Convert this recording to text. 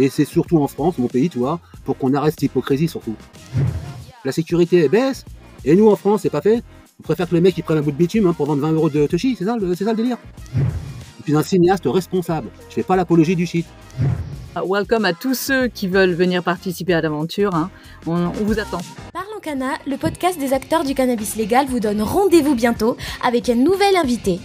Et c'est surtout en France, mon pays, tu vois, pour qu'on arrête cette hypocrisie surtout. La sécurité baisse, et nous en France, c'est pas fait. On préfère que les mecs ils prennent un bout de bitume hein, pour vendre 20 euros de Toshi, c'est ça, le- délire? Je suis un cinéaste responsable, je fais pas l'apologie du shit. Ah, welcome à tous ceux qui veulent venir participer à l'aventure. Hein. On, on vous attend. Parlons Cana, le podcast des acteurs du cannabis légal vous donne rendez-vous bientôt avec un nouvel invité.